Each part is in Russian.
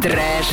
Trash,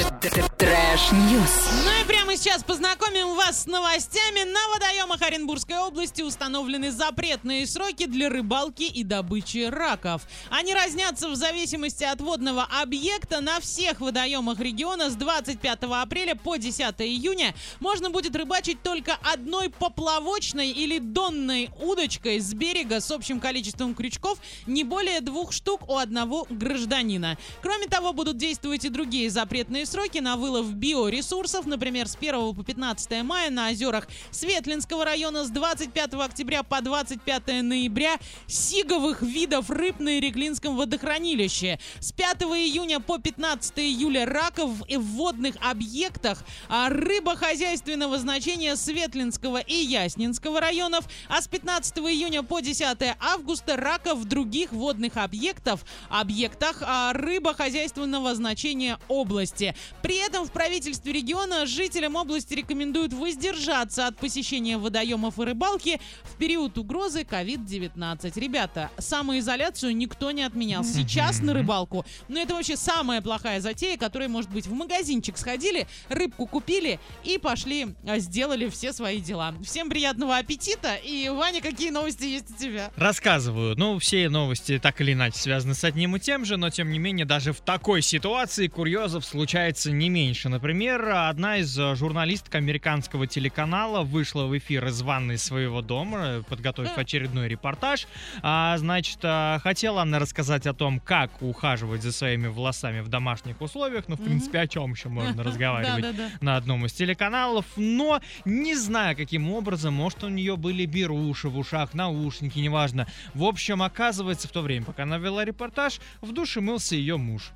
trash news. Ну и прямо сейчас познакомим вас с новостями. На водоемах Оренбургской области установлены запретные сроки для рыбалки и добычи раков. Они разнятся в зависимости от водного объекта. На всех водоемах региона с 25 апреля по 10 июня можно будет рыбачить только одной поплавочной или донной удочкой с берега с общим количеством крючков не более двух штук у одного гражданина. Кроме того, будут действовать и другие запретные сроки на вылов биоресурсов, например, с 1 по 15 мая на озерах Светлинского района, с 25 октября по 25 ноября сиговых видов рыб на Иреклинском водохранилище, с 5 июня по 15 июля раков в водных объектах, а рыбохозяйственного значения Светлинского и Яснинского районов, а с 15 июня по 10 августа раков в других водных объектов, объектах а, рыбохозяйственного значения области. При этом в правительстве региона жителям области рекомендуют воздержаться от посещения водоемов и рыбалки в период угрозы COVID-19. Ребята, самоизоляцию никто не отменял. Сейчас на рыбалку, ну это вообще самая плохая затея, которая может быть в магазинчик сходили, рыбку купили и пошли, а, сделали все свои дела. Всем приятного аппетита и, Ваня, какие новости есть у тебя? Рассказываю. Ну, все новости так или иначе связаны с одним и тем же, но тем не менее даже в такой ситуации курьезов случается не меньше. Например, одна из э, журналисток американского телеканала вышла в эфир из ванной своего дома, подготовив очередной репортаж. А, значит, а, хотела она рассказать о том, как ухаживать за своими волосами в домашних условиях. Ну, в принципе, о чем еще можно разговаривать на одном из телеканалов, но не знаю, каким образом, может, у нее были беруши в ушах, наушники, неважно. В общем, оказывается, в то время, пока она вела репортаж, в душе мылся ее муж.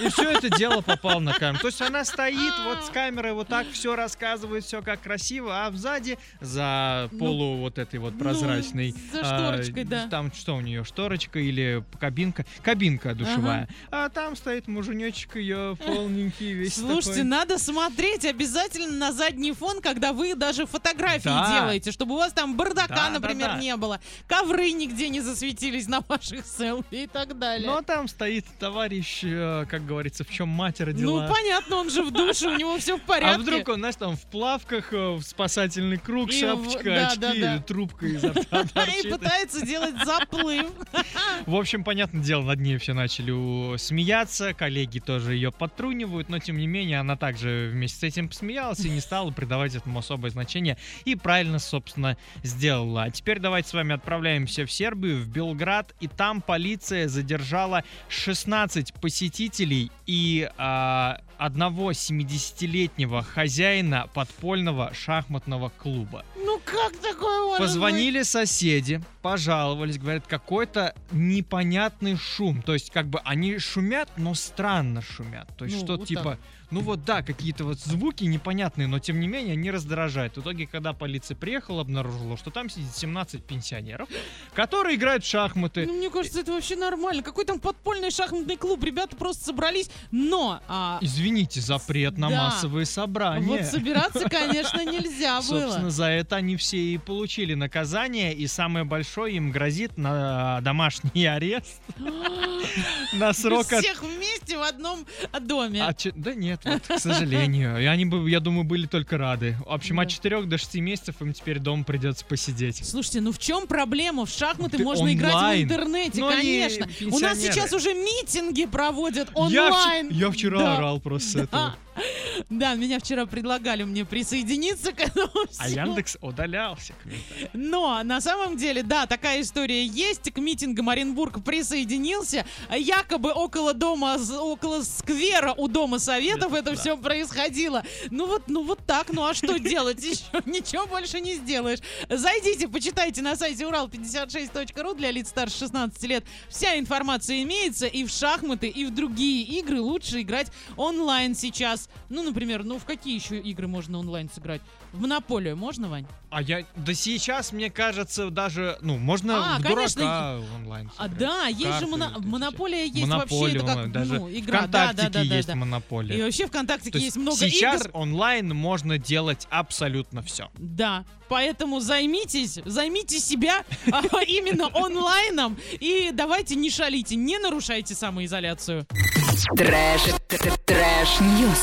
И все это дело попало на камеру. То есть она стоит вот с камерой, вот так все рассказывает, все как красиво, а сзади за Ну, полу вот этой вот прозрачной... за а, шторочкой, да. Там что у нее, шторочка или кабинка? Кабинка душевая. А там стоит муженечек ее полненький, весь Слушайте, такой. надо смотреть обязательно на задний фон, когда вы даже фотографии Да. делаете, чтобы у вас там бардака, Да, да, например, да. не было, ковры нигде не засветились на ваших селфи и так далее. Но там стоит товарищ, э, как говорится, в чем мать родила. ну, понятно, он же в душе, у него все в порядке. а вдруг он, знаешь, там в плавках, э, в спасательный круг, И шапочка, да, очки да, да. или трубка изо рта И пытается делать заплыв. В общем, понятное дело, над ней все начали смеяться, коллеги тоже ее подтрунивают, но тем не менее она также вместе с этим посмеялась и не стала придавать этому особое значение и правильно, собственно, сделала. А теперь давайте с вами отправляемся в Сербию, в Белград, и там полиция задержала 16 посетителей и а, одного 70-летнего хозяина подпольного шахматного клуба. Ну как такое может Позвонили соседи, пожаловались, говорят, какой-то непонятный шум. То есть, как бы они шумят, но странно шумят. То есть, Ну, что вот типа, так. Ну вот да, какие-то вот звуки непонятные, но тем не менее они раздражают. В итоге, когда полиция приехала, обнаружила, что там сидит 17 пенсионеров, которые играют в шахматы. Ну, мне кажется, это вообще нормально. Какой там подпольный шахматный клуб? Ребята просто собрались, но... а, Извините, запрет на Да. массовые собрания. вот собираться, конечно, нельзя Собственно, было. за это они все и получили наказание, и самое большое им грозит на домашний арест на срок от... Всех вместе в одном доме. А Да нет, вот, к сожалению. И они бы, я думаю, были только рады. В общем, Да. от 4 до 6 месяцев им теперь дома придется посидеть. Слушайте, ну в чем проблема? В шахматы Ты можно играть в онлайн. интернете, Ну, они конечно. У нас сейчас уже митинги проводят Я, вч- онлайн. я вчера Да. орал просто Да. этого. Да, меня вчера предлагали мне присоединиться к этому А всему. Яндекс удалялся. Но на самом деле, да, такая история есть. К митингам Оренбург присоединился. Якобы около дома, около сквера у Дома Советов это Да. все происходило. Ну вот, ну вот так, ну а что делать еще? Ничего больше не сделаешь. Зайдите, почитайте на сайте урал56.ру для лиц старше 16 лет. Вся информация имеется и в шахматы, и в другие игры. Лучше играть онлайн сейчас. Ну, например, ну в какие еще игры можно онлайн сыграть? В Монополию можно, Вань? А я, да сейчас, мне кажется, даже, ну, можно А, в конечно, дурака онлайн А сыграть. да, есть же Карты моно- вот эти монополия есть Монополия, вообще, это как онлайн, даже ну, игра, да, да, ВКонтактике да, да, есть да. монополия. И вообще ВКонтакте То есть есть много сейчас игр. онлайн можно делать абсолютно все. Да, поэтому займитесь, займите себя а, именно онлайном и давайте не шалите, не нарушайте самоизоляцию. Трэш, Trash news.